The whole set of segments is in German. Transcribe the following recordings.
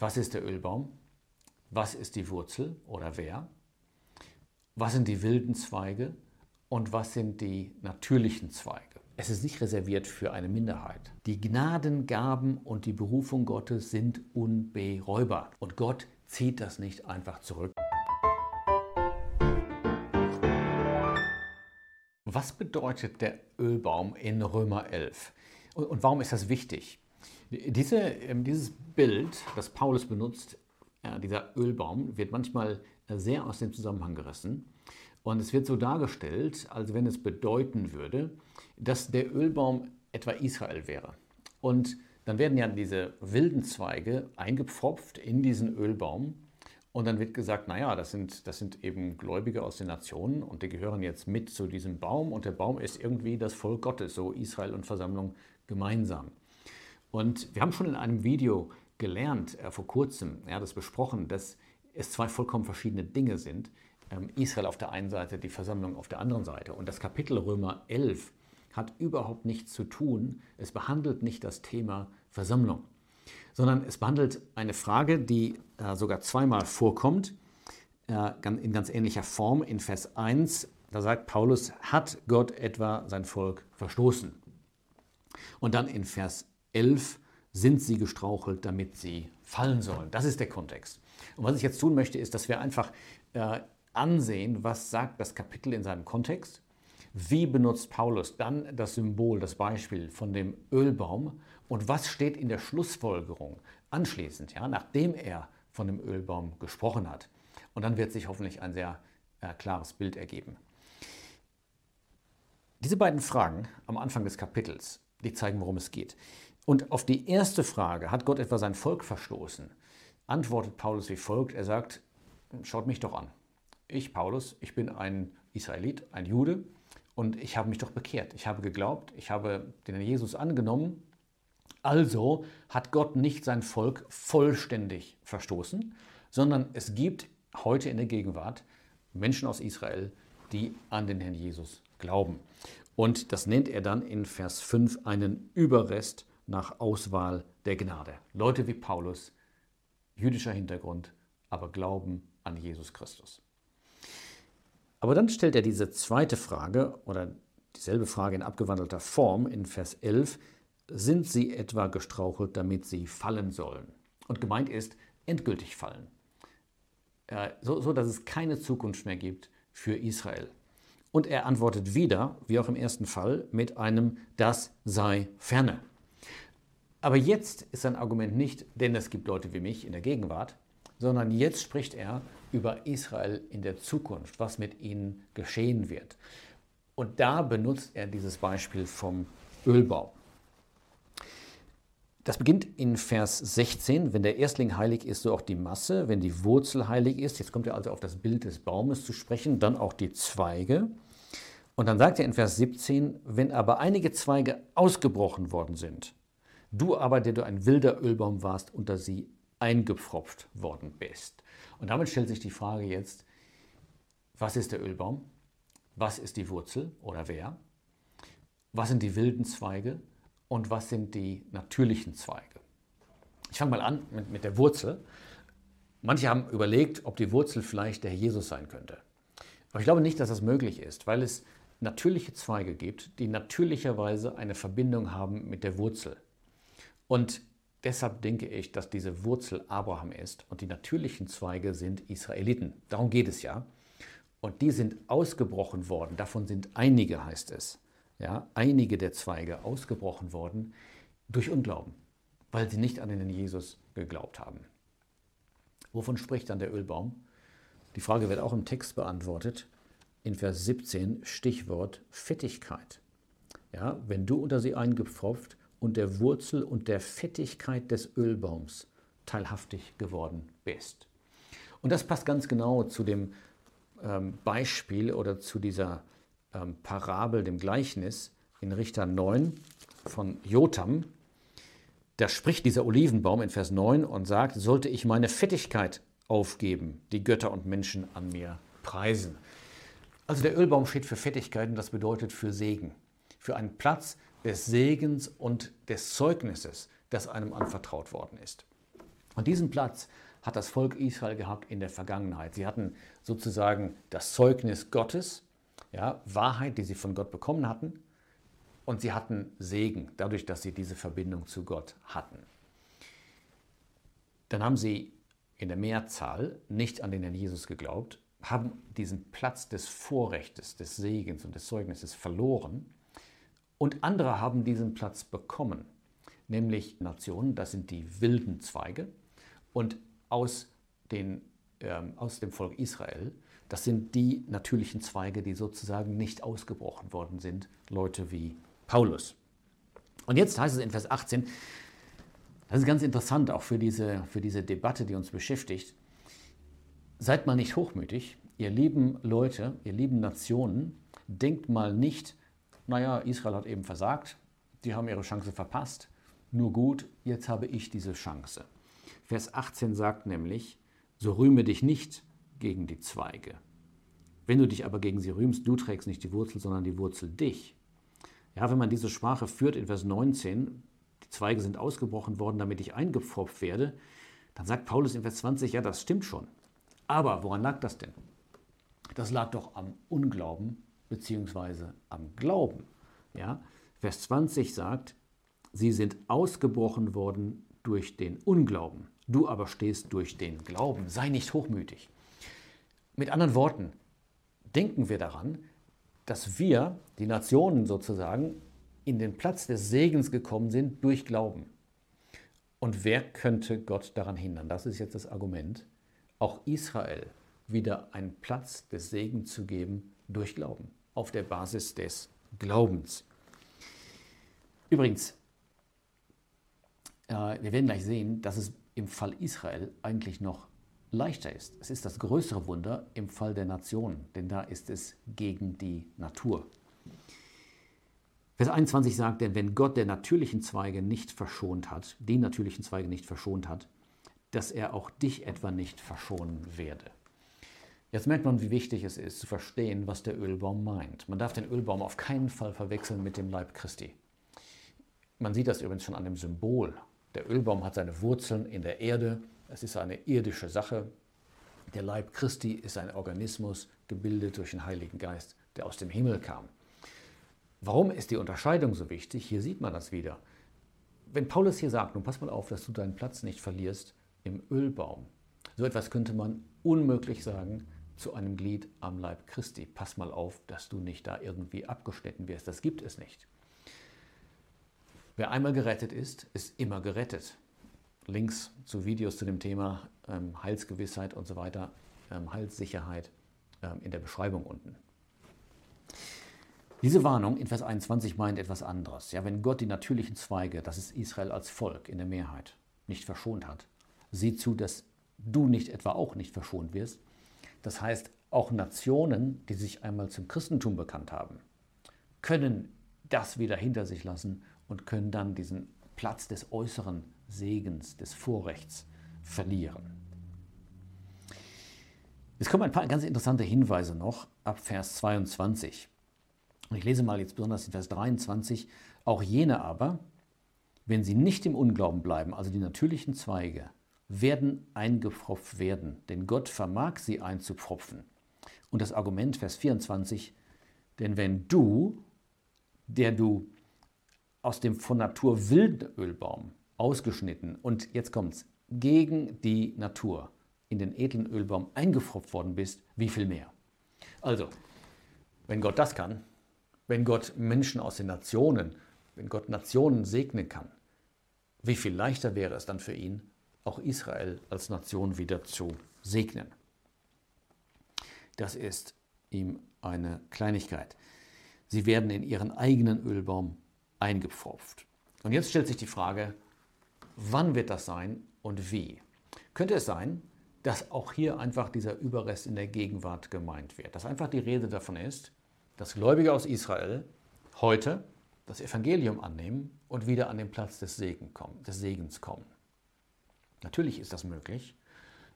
Was ist der Ölbaum? Was ist die Wurzel oder wer? Was sind die wilden Zweige und was sind die natürlichen Zweige? Es ist nicht reserviert für eine Minderheit. Die Gnadengaben und die Berufung Gottes sind unberäubar und Gott zieht das nicht einfach zurück. Was bedeutet der Ölbaum in Römer 11? Und warum ist das wichtig? Diese, ähm, dieses Bild, das Paulus benutzt, dieser Ölbaum, wird manchmal äh, sehr aus dem Zusammenhang gerissen. Und es wird so dargestellt, als wenn es bedeuten würde, dass der Ölbaum etwa Israel wäre. Und dann werden ja diese wilden Zweige eingepfropft in diesen Ölbaum. Und dann wird gesagt, naja, das sind, das sind eben Gläubige aus den Nationen und die gehören jetzt mit zu diesem Baum. Und der Baum ist irgendwie das Volk Gottes, so Israel und Versammlung gemeinsam. Und wir haben schon in einem Video gelernt, äh, vor kurzem, ja, das besprochen, dass es zwei vollkommen verschiedene Dinge sind. Ähm, Israel auf der einen Seite, die Versammlung auf der anderen Seite. Und das Kapitel Römer 11 hat überhaupt nichts zu tun. Es behandelt nicht das Thema Versammlung, sondern es behandelt eine Frage, die äh, sogar zweimal vorkommt, äh, in ganz ähnlicher Form. In Vers 1, da sagt Paulus, hat Gott etwa sein Volk verstoßen? Und dann in Vers 11 sind sie gestrauchelt, damit sie fallen sollen. Das ist der Kontext. Und was ich jetzt tun möchte, ist, dass wir einfach äh, ansehen, was sagt das Kapitel in seinem Kontext. Wie benutzt Paulus dann das Symbol, das Beispiel von dem Ölbaum und was steht in der Schlussfolgerung anschließend, ja, nachdem er von dem Ölbaum gesprochen hat. Und dann wird sich hoffentlich ein sehr äh, klares Bild ergeben. Diese beiden Fragen am Anfang des Kapitels, die zeigen, worum es geht. Und auf die erste Frage, hat Gott etwa sein Volk verstoßen, antwortet Paulus wie folgt. Er sagt, schaut mich doch an. Ich, Paulus, ich bin ein Israelit, ein Jude und ich habe mich doch bekehrt. Ich habe geglaubt, ich habe den Jesus angenommen. Also hat Gott nicht sein Volk vollständig verstoßen, sondern es gibt heute in der Gegenwart Menschen aus Israel, die an den Herrn Jesus glauben. Und das nennt er dann in Vers 5 einen Überrest nach Auswahl der Gnade. Leute wie Paulus, jüdischer Hintergrund, aber glauben an Jesus Christus. Aber dann stellt er diese zweite Frage oder dieselbe Frage in abgewandelter Form in Vers 11. Sind sie etwa gestrauchelt, damit sie fallen sollen? Und gemeint ist, endgültig fallen. Äh, so, so dass es keine Zukunft mehr gibt für Israel. Und er antwortet wieder, wie auch im ersten Fall, mit einem Das sei ferne. Aber jetzt ist sein Argument nicht, denn es gibt Leute wie mich in der Gegenwart, sondern jetzt spricht er über Israel in der Zukunft, was mit ihnen geschehen wird. Und da benutzt er dieses Beispiel vom Ölbau. Das beginnt in Vers 16, wenn der Erstling heilig ist, so auch die Masse, wenn die Wurzel heilig ist. Jetzt kommt er also auf das Bild des Baumes zu sprechen, dann auch die Zweige. Und dann sagt er in Vers 17, wenn aber einige Zweige ausgebrochen worden sind, du aber, der du ein wilder Ölbaum warst, unter sie eingepfropft worden bist. Und damit stellt sich die Frage jetzt, was ist der Ölbaum? Was ist die Wurzel oder wer? Was sind die wilden Zweige und was sind die natürlichen Zweige? Ich fange mal an mit, mit der Wurzel. Manche haben überlegt, ob die Wurzel vielleicht der Herr Jesus sein könnte. Aber ich glaube nicht, dass das möglich ist, weil es natürliche Zweige gibt, die natürlicherweise eine Verbindung haben mit der Wurzel. Und Deshalb denke ich, dass diese Wurzel Abraham ist und die natürlichen Zweige sind Israeliten. Darum geht es ja. Und die sind ausgebrochen worden. Davon sind einige, heißt es. Ja, einige der Zweige ausgebrochen worden durch Unglauben, weil sie nicht an den Jesus geglaubt haben. Wovon spricht dann der Ölbaum? Die Frage wird auch im Text beantwortet. In Vers 17 Stichwort Fettigkeit. Ja, wenn du unter sie eingepfropft und der Wurzel und der Fettigkeit des Ölbaums teilhaftig geworden bist. Und das passt ganz genau zu dem ähm, Beispiel oder zu dieser ähm, Parabel, dem Gleichnis in Richter 9 von Jotam. Da spricht dieser Olivenbaum in Vers 9 und sagt, sollte ich meine Fettigkeit aufgeben, die Götter und Menschen an mir preisen. Also der Ölbaum steht für Fettigkeit und das bedeutet für Segen, für einen Platz, des Segens und des Zeugnisses, das einem anvertraut worden ist. Und diesen Platz hat das Volk Israel gehabt in der Vergangenheit. Sie hatten sozusagen das Zeugnis Gottes, ja, Wahrheit, die sie von Gott bekommen hatten, und sie hatten Segen, dadurch, dass sie diese Verbindung zu Gott hatten. Dann haben sie in der Mehrzahl nicht an den Herrn Jesus geglaubt, haben diesen Platz des Vorrechtes, des Segens und des Zeugnisses verloren und andere haben diesen Platz bekommen, nämlich Nationen, das sind die wilden Zweige und aus, den, äh, aus dem Volk Israel, das sind die natürlichen Zweige, die sozusagen nicht ausgebrochen worden sind, Leute wie Paulus. Und jetzt heißt es in Vers 18, das ist ganz interessant auch für diese, für diese Debatte, die uns beschäftigt. Seid mal nicht hochmütig, ihr lieben Leute, ihr lieben Nationen, denkt mal nicht, naja, Israel hat eben versagt, die haben ihre Chance verpasst, nur gut, jetzt habe ich diese Chance. Vers 18 sagt nämlich, so rühme dich nicht gegen die Zweige. Wenn du dich aber gegen sie rühmst, du trägst nicht die Wurzel, sondern die Wurzel dich. Ja, wenn man diese Sprache führt in Vers 19, die Zweige sind ausgebrochen worden, damit ich eingepfropft werde, dann sagt Paulus in Vers 20, ja, das stimmt schon. Aber woran lag das denn? Das lag doch am Unglauben bzw. am Glauben. Ja? Vers 20 sagt, sie sind ausgebrochen worden durch den Unglauben. Du aber stehst durch den Glauben. Sei nicht hochmütig. Mit anderen Worten, denken wir daran, dass wir, die Nationen sozusagen, in den Platz des Segens gekommen sind durch Glauben. Und wer könnte Gott daran hindern? Das ist jetzt das Argument. Auch Israel wieder einen Platz des Segens zu geben durch Glauben, auf der Basis des Glaubens. Übrigens, äh, wir werden gleich sehen, dass es im Fall Israel eigentlich noch leichter ist. Es ist das größere Wunder im Fall der Nation, denn da ist es gegen die Natur. Vers 21 sagt, denn wenn Gott der natürlichen Zweige nicht verschont hat, die natürlichen Zweige nicht verschont hat, dass er auch dich etwa nicht verschonen werde. Jetzt merkt man, wie wichtig es ist, zu verstehen, was der Ölbaum meint. Man darf den Ölbaum auf keinen Fall verwechseln mit dem Leib Christi. Man sieht das übrigens schon an dem Symbol. Der Ölbaum hat seine Wurzeln in der Erde. Es ist eine irdische Sache. Der Leib Christi ist ein Organismus, gebildet durch den Heiligen Geist, der aus dem Himmel kam. Warum ist die Unterscheidung so wichtig? Hier sieht man das wieder. Wenn Paulus hier sagt, nun pass mal auf, dass du deinen Platz nicht verlierst im Ölbaum, so etwas könnte man unmöglich sagen zu einem Glied am Leib Christi. Pass mal auf, dass du nicht da irgendwie abgeschnitten wirst. Das gibt es nicht. Wer einmal gerettet ist, ist immer gerettet. Links zu Videos zu dem Thema ähm, Heilsgewissheit und so weiter, ähm, Heilssicherheit ähm, in der Beschreibung unten. Diese Warnung in Vers 21 meint etwas anderes. Ja, wenn Gott die natürlichen Zweige, das ist Israel als Volk in der Mehrheit, nicht verschont hat, sieh zu, dass du nicht etwa auch nicht verschont wirst. Das heißt, auch Nationen, die sich einmal zum Christentum bekannt haben, können das wieder hinter sich lassen und können dann diesen Platz des äußeren Segens, des Vorrechts verlieren. Es kommen ein paar ganz interessante Hinweise noch ab Vers 22. Und ich lese mal jetzt besonders in Vers 23. Auch jene aber, wenn sie nicht im Unglauben bleiben, also die natürlichen Zweige, werden eingepfropft werden, denn Gott vermag sie einzupfropfen. Und das Argument, Vers 24, denn wenn du, der du aus dem von Natur wilden Ölbaum ausgeschnitten und jetzt kommt's, gegen die Natur in den edlen Ölbaum eingepfropft worden bist, wie viel mehr? Also, wenn Gott das kann, wenn Gott Menschen aus den Nationen, wenn Gott Nationen segnen kann, wie viel leichter wäre es dann für ihn, auch Israel als Nation wieder zu segnen. Das ist ihm eine Kleinigkeit. Sie werden in ihren eigenen Ölbaum eingepfropft. Und jetzt stellt sich die Frage, wann wird das sein und wie? Könnte es sein, dass auch hier einfach dieser Überrest in der Gegenwart gemeint wird? Dass einfach die Rede davon ist, dass Gläubige aus Israel heute das Evangelium annehmen und wieder an den Platz des, Segen kommen, des Segens kommen. Natürlich ist das möglich,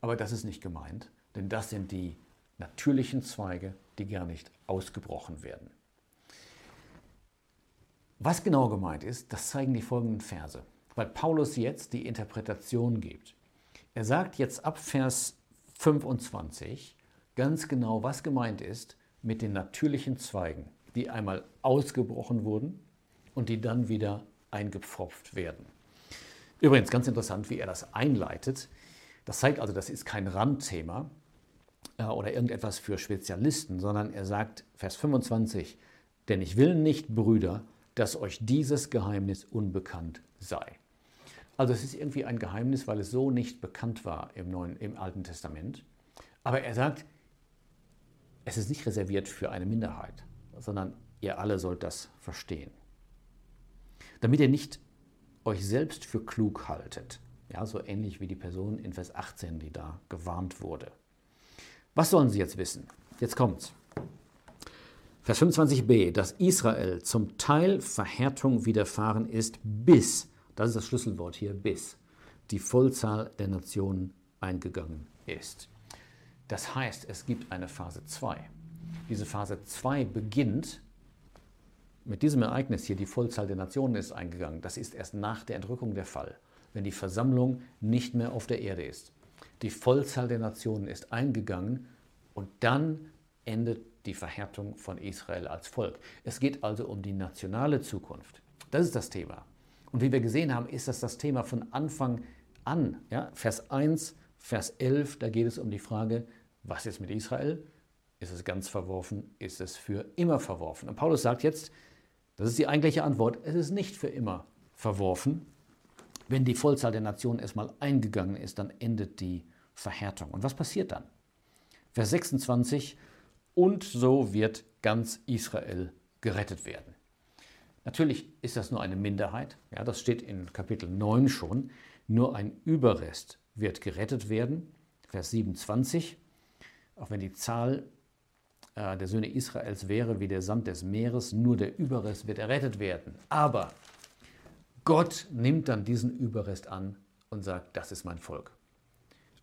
aber das ist nicht gemeint, denn das sind die natürlichen Zweige, die gar nicht ausgebrochen werden. Was genau gemeint ist, das zeigen die folgenden Verse, weil Paulus jetzt die Interpretation gibt. Er sagt jetzt ab Vers 25 ganz genau, was gemeint ist mit den natürlichen Zweigen, die einmal ausgebrochen wurden und die dann wieder eingepfropft werden. Übrigens ganz interessant, wie er das einleitet. Das zeigt also, das ist kein Randthema äh, oder irgendetwas für Spezialisten, sondern er sagt, Vers 25, denn ich will nicht, Brüder, dass euch dieses Geheimnis unbekannt sei. Also es ist irgendwie ein Geheimnis, weil es so nicht bekannt war im, Neuen, im Alten Testament. Aber er sagt, es ist nicht reserviert für eine Minderheit, sondern ihr alle sollt das verstehen. Damit ihr nicht euch selbst für klug haltet. Ja, so ähnlich wie die Person in Vers 18, die da gewarnt wurde. Was sollen sie jetzt wissen? Jetzt kommt's. Vers 25b, dass Israel zum Teil Verhärtung widerfahren ist, bis, das ist das Schlüsselwort hier, bis die Vollzahl der Nationen eingegangen ist. Das heißt, es gibt eine Phase 2. Diese Phase 2 beginnt mit diesem Ereignis hier, die Vollzahl der Nationen ist eingegangen. Das ist erst nach der Entrückung der Fall, wenn die Versammlung nicht mehr auf der Erde ist. Die Vollzahl der Nationen ist eingegangen und dann endet die Verhärtung von Israel als Volk. Es geht also um die nationale Zukunft. Das ist das Thema. Und wie wir gesehen haben, ist das das Thema von Anfang an. Ja? Vers 1, Vers 11, da geht es um die Frage, was ist mit Israel? Ist es ganz verworfen? Ist es für immer verworfen? Und Paulus sagt jetzt, das ist die eigentliche Antwort, es ist nicht für immer verworfen. Wenn die Vollzahl der Nationen erstmal eingegangen ist, dann endet die Verhärtung. Und was passiert dann? Vers 26, und so wird ganz Israel gerettet werden. Natürlich ist das nur eine Minderheit, ja, das steht in Kapitel 9 schon, nur ein Überrest wird gerettet werden. Vers 27, auch wenn die Zahl äh, der Söhne Israels wäre wie der Sand des Meeres, nur der Überrest wird errettet werden. Aber Gott nimmt dann diesen Überrest an und sagt, das ist mein Volk.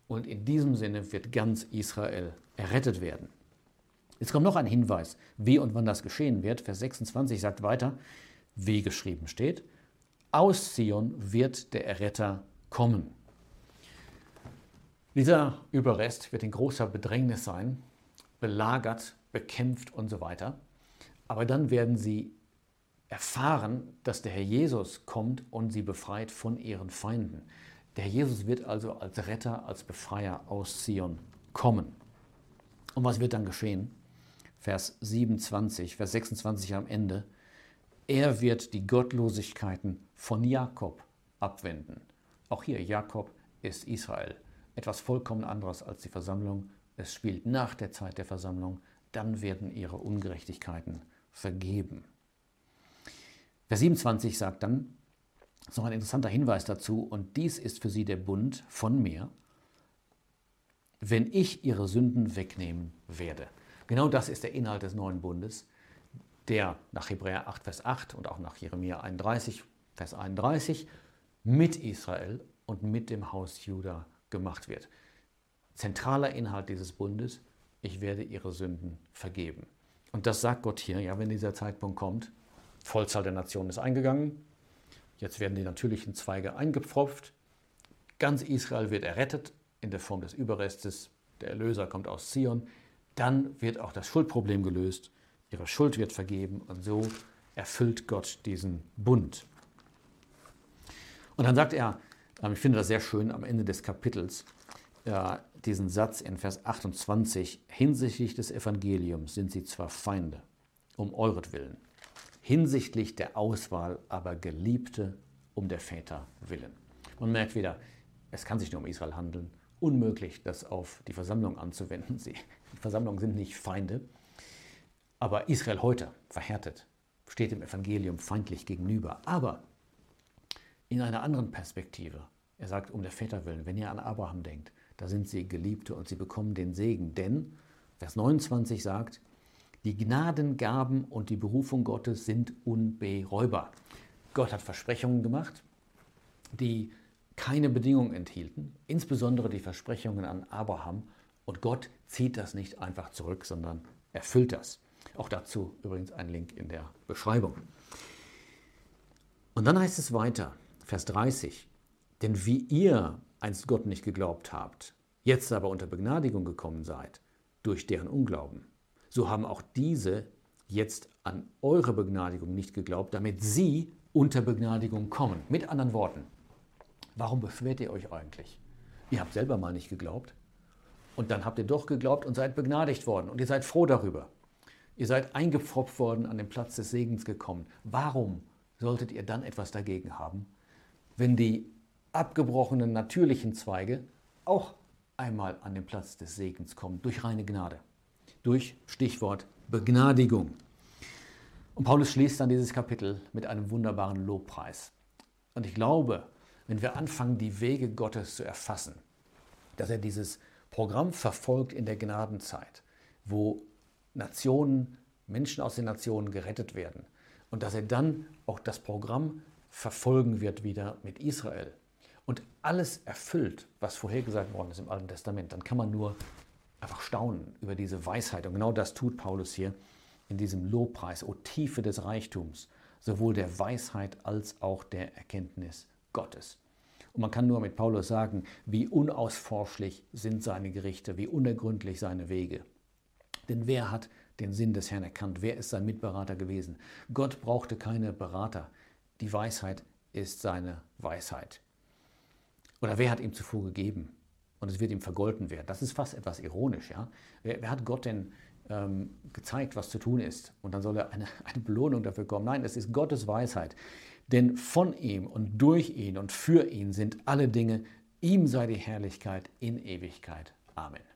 Und in diesem Sinne wird ganz Israel errettet werden. Jetzt kommt noch ein Hinweis, wie und wann das geschehen wird. Vers 26 sagt weiter, wie geschrieben steht, aus Zion wird der Erretter kommen. Dieser Überrest wird in großer Bedrängnis sein, belagert, bekämpft und so weiter. Aber dann werden sie erfahren, dass der Herr Jesus kommt und sie befreit von ihren Feinden. Der Herr Jesus wird also als Retter, als Befreier aus Zion kommen. Und was wird dann geschehen? Vers 27, Vers 26 am Ende. Er wird die Gottlosigkeiten von Jakob abwenden. Auch hier, Jakob ist Israel. Etwas vollkommen anderes als die Versammlung. Es spielt nach der Zeit der Versammlung. Dann werden ihre Ungerechtigkeiten vergeben. Vers 27 sagt dann, das ist noch ein interessanter Hinweis dazu, und dies ist für sie der Bund von mir, wenn ich ihre Sünden wegnehmen werde. Genau das ist der Inhalt des neuen Bundes, der nach Hebräer 8, Vers 8 und auch nach Jeremia 31, Vers 31 mit Israel und mit dem Haus Juda gemacht wird. Zentraler Inhalt dieses Bundes, ich werde ihre Sünden vergeben. Und das sagt Gott hier, ja, wenn dieser Zeitpunkt kommt, Vollzahl der Nationen ist eingegangen, jetzt werden die natürlichen Zweige eingepfropft, ganz Israel wird errettet in der Form des Überrestes, der Erlöser kommt aus Zion, dann wird auch das Schuldproblem gelöst, ihre Schuld wird vergeben und so erfüllt Gott diesen Bund. Und dann sagt er, ähm, ich finde das sehr schön am Ende des Kapitels, diesen Satz in Vers 28, hinsichtlich des Evangeliums sind sie zwar Feinde, um euretwillen, hinsichtlich der Auswahl aber Geliebte um der Väter willen. Man merkt wieder, es kann sich nur um Israel handeln, unmöglich, das auf die Versammlung anzuwenden. Sie die Versammlungen sind nicht Feinde. Aber Israel heute, verhärtet, steht dem Evangelium feindlich gegenüber. Aber in einer anderen Perspektive. Er sagt, um der Väter willen, wenn ihr an Abraham denkt, da sind sie Geliebte und sie bekommen den Segen. Denn, Vers 29 sagt, die Gnadengaben und die Berufung Gottes sind unberäubar. Gott hat Versprechungen gemacht, die keine Bedingungen enthielten, insbesondere die Versprechungen an Abraham und Gott zieht das nicht einfach zurück, sondern erfüllt das. Auch dazu übrigens ein Link in der Beschreibung. Und dann heißt es weiter, Vers 30, denn wie ihr einst Gott nicht geglaubt habt, jetzt aber unter Begnadigung gekommen seid, durch deren Unglauben, so haben auch diese jetzt an eure Begnadigung nicht geglaubt, damit sie unter Begnadigung kommen. Mit anderen Worten, warum beschwert ihr euch eigentlich? Ihr habt selber mal nicht geglaubt und dann habt ihr doch geglaubt und seid begnadigt worden und ihr seid froh darüber. Ihr seid eingepfropft worden, an den Platz des Segens gekommen. Warum solltet ihr dann etwas dagegen haben, wenn die abgebrochenen natürlichen Zweige auch einmal an den Platz des Segens kommen, durch reine Gnade, durch Stichwort Begnadigung. Und Paulus schließt dann dieses Kapitel mit einem wunderbaren Lobpreis. Und ich glaube, wenn wir anfangen, die Wege Gottes zu erfassen, dass er dieses Programm verfolgt in der Gnadenzeit, wo Nationen, Menschen aus den Nationen gerettet werden und dass er dann auch das Programm verfolgen wird wieder mit Israel und alles erfüllt, was vorhergesagt worden ist im Alten Testament, dann kann man nur einfach staunen über diese Weisheit. Und genau das tut Paulus hier in diesem Lobpreis, o Tiefe des Reichtums, sowohl der Weisheit als auch der Erkenntnis Gottes. Und man kann nur mit Paulus sagen, wie unausforschlich sind seine Gerichte, wie unergründlich seine Wege. Denn wer hat den Sinn des Herrn erkannt? Wer ist sein Mitberater gewesen? Gott brauchte keine Berater. Die Weisheit ist seine Weisheit. Oder wer hat ihm zuvor gegeben? Und es wird ihm vergolten werden. Das ist fast etwas ironisch. Ja? Wer, wer hat Gott denn ähm, gezeigt, was zu tun ist? Und dann soll er eine, eine Belohnung dafür kommen. Nein, es ist Gottes Weisheit. Denn von ihm und durch ihn und für ihn sind alle Dinge. Ihm sei die Herrlichkeit in Ewigkeit. Amen.